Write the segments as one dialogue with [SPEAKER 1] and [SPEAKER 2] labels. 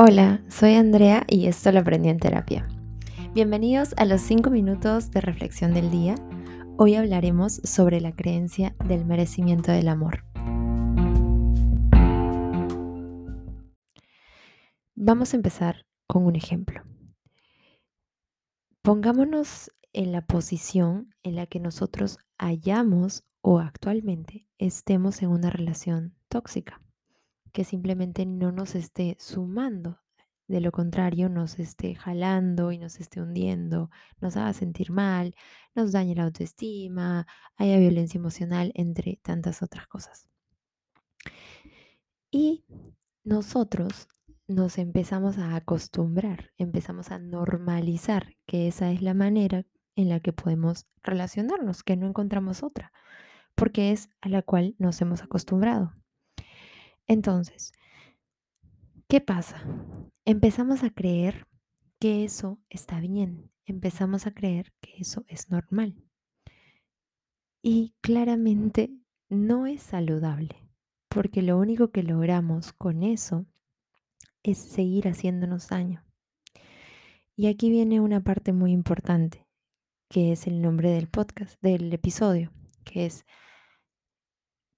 [SPEAKER 1] Hola, soy Andrea y esto lo aprendí en terapia. Bienvenidos a los 5 minutos de reflexión del día. Hoy hablaremos sobre la creencia del merecimiento del amor. Vamos a empezar con un ejemplo. Pongámonos en la posición en la que nosotros hayamos o actualmente estemos en una relación tóxica que simplemente no nos esté sumando. De lo contrario, nos esté jalando y nos esté hundiendo, nos haga sentir mal, nos dañe la autoestima, haya violencia emocional, entre tantas otras cosas. Y nosotros nos empezamos a acostumbrar, empezamos a normalizar que esa es la manera en la que podemos relacionarnos, que no encontramos otra, porque es a la cual nos hemos acostumbrado. Entonces, ¿qué pasa? Empezamos a creer que eso está bien, empezamos a creer que eso es normal. Y claramente no es saludable, porque lo único que logramos con eso es seguir haciéndonos daño. Y aquí viene una parte muy importante, que es el nombre del podcast, del episodio, que es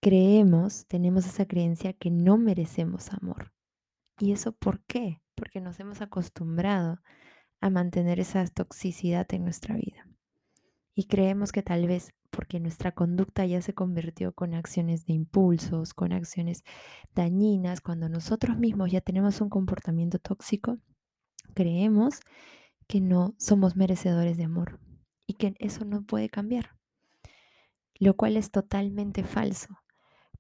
[SPEAKER 1] creemos, tenemos esa creencia que no merecemos amor. ¿Y eso por qué? Porque nos hemos acostumbrado a mantener esa toxicidad en nuestra vida. Y creemos que tal vez porque nuestra conducta ya se convirtió con acciones de impulsos, con acciones dañinas, cuando nosotros mismos ya tenemos un comportamiento tóxico, creemos que no somos merecedores de amor y que eso no puede cambiar, lo cual es totalmente falso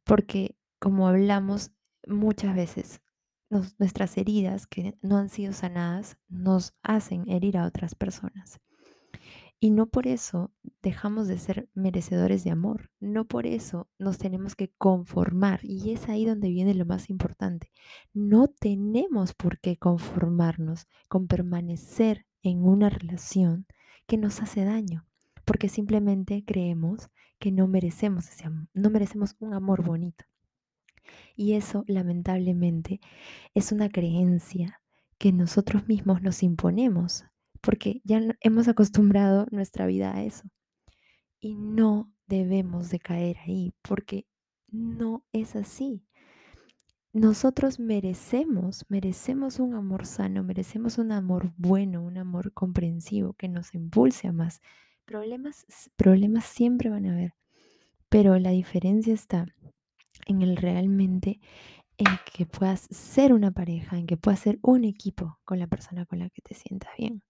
[SPEAKER 1] porque como hablamos muchas veces, nuestras heridas que no han sido sanadas nos hacen herir a otras personas. Y no por eso dejamos de ser merecedores de amor, no por eso nos tenemos que conformar. Y es ahí donde viene lo más importante. No tenemos por qué conformarnos con permanecer en una relación que nos hace daño, porque simplemente creemos que no merecemos ese no merecemos un amor bonito. Y eso, lamentablemente, es una creencia que nosotros mismos nos imponemos, porque ya hemos acostumbrado nuestra vida a eso. Y no debemos de caer ahí, porque no es así. Nosotros merecemos, merecemos un amor sano, merecemos un amor bueno, un amor comprensivo que nos impulse a más, Problemas, problemas siempre van a haber, pero la diferencia está en el realmente en que puedas ser una pareja, en que puedas ser un equipo con la persona con la que te sientas bien.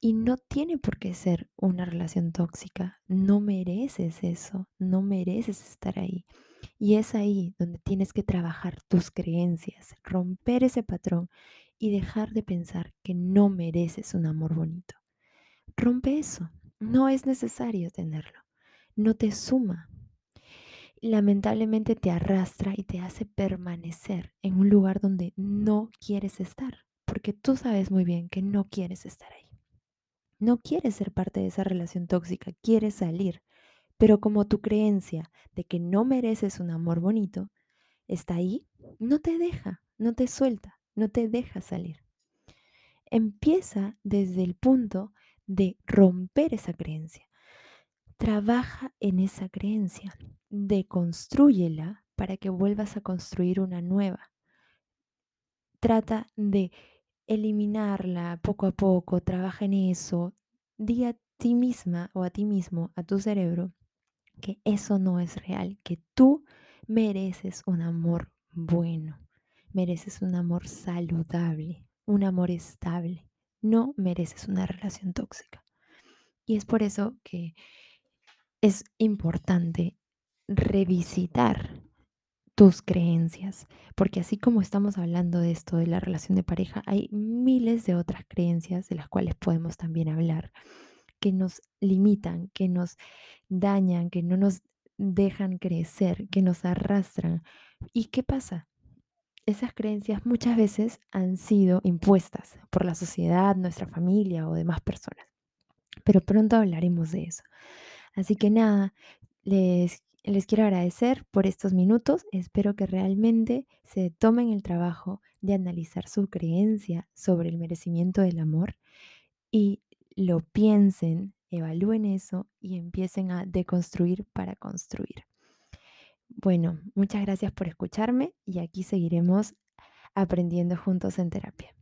[SPEAKER 1] Y no tiene por qué ser una relación tóxica. No mereces eso, no mereces estar ahí. Y es ahí donde tienes que trabajar tus creencias, romper ese patrón y dejar de pensar que no mereces un amor bonito. Rompe eso, no es necesario tenerlo. No te suma. Lamentablemente te arrastra y te hace permanecer en un lugar donde no quieres estar, porque tú sabes muy bien que no quieres estar ahí. No quieres ser parte de esa relación tóxica, quieres salir, pero como tu creencia de que no mereces un amor bonito está ahí, no te deja, no te suelta, no te deja salir. Empieza desde el punto de romper esa creencia. Trabaja en esa creencia, deconstrúyela para que vuelvas a construir una nueva. Trata de eliminarla poco a poco, trabaja en eso, di a ti misma o a ti mismo, a tu cerebro, que eso no es real, que tú mereces un amor bueno, mereces un amor saludable, un amor estable no mereces una relación tóxica. Y es por eso que es importante revisitar tus creencias, porque así como estamos hablando de esto de la relación de pareja, hay miles de otras creencias de las cuales podemos también hablar, que nos limitan, que nos dañan, que no nos dejan crecer, que nos arrastran. ¿Y qué pasa? Esas creencias muchas veces han sido impuestas por la sociedad, nuestra familia o demás personas. Pero pronto hablaremos de eso. Así que nada, les les quiero agradecer por estos minutos. Espero que realmente se tomen el trabajo de analizar su creencia sobre el merecimiento del amor y lo piensen, evalúen eso y empiecen a deconstruir para construir. Bueno, muchas gracias por escucharme y aquí seguiremos aprendiendo juntos en terapia.